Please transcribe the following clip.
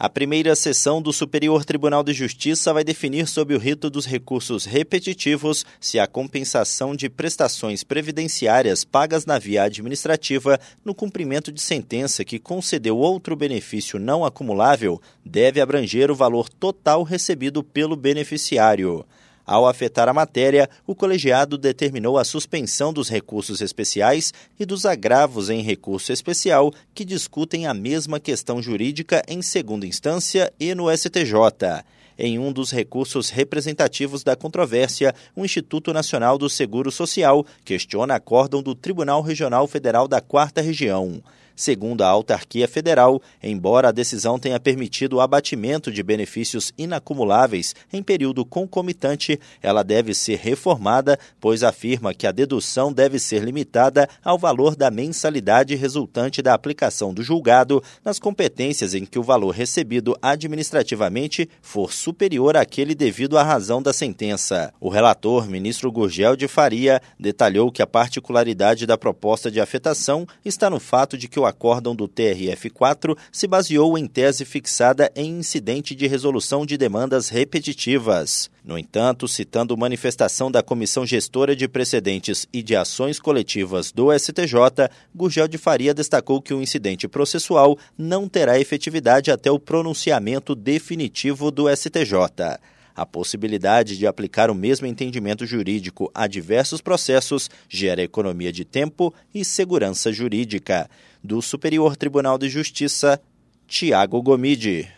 A primeira sessão do Superior Tribunal de Justiça vai definir sob o rito dos recursos repetitivos se a compensação de prestações previdenciárias pagas na via administrativa no cumprimento de sentença que concedeu outro benefício não acumulável deve abranger o valor total recebido pelo beneficiário. Ao afetar a matéria, o colegiado determinou a suspensão dos recursos especiais e dos agravos em recurso especial que discutem a mesma questão jurídica em segunda instância e no STJ. Em um dos recursos representativos da controvérsia, o Instituto Nacional do Seguro Social questiona acórdão do Tribunal Regional Federal da Quarta Região. Segundo a autarquia federal, embora a decisão tenha permitido o abatimento de benefícios inacumuláveis em período concomitante, ela deve ser reformada, pois afirma que a dedução deve ser limitada ao valor da mensalidade resultante da aplicação do julgado nas competências em que o valor recebido administrativamente for superior àquele devido à razão da sentença. O relator, ministro Gurgel de Faria, detalhou que a particularidade da proposta de afetação está no fato de que o acórdão do TRF4 se baseou em tese fixada em incidente de resolução de demandas repetitivas. No entanto, citando manifestação da Comissão Gestora de Precedentes e de Ações Coletivas do STJ, Gurgel de Faria destacou que o incidente processual não terá efetividade até o pronunciamento definitivo do STJ. A possibilidade de aplicar o mesmo entendimento jurídico a diversos processos gera economia de tempo e segurança jurídica. Do Superior Tribunal de Justiça, Tiago Gomide.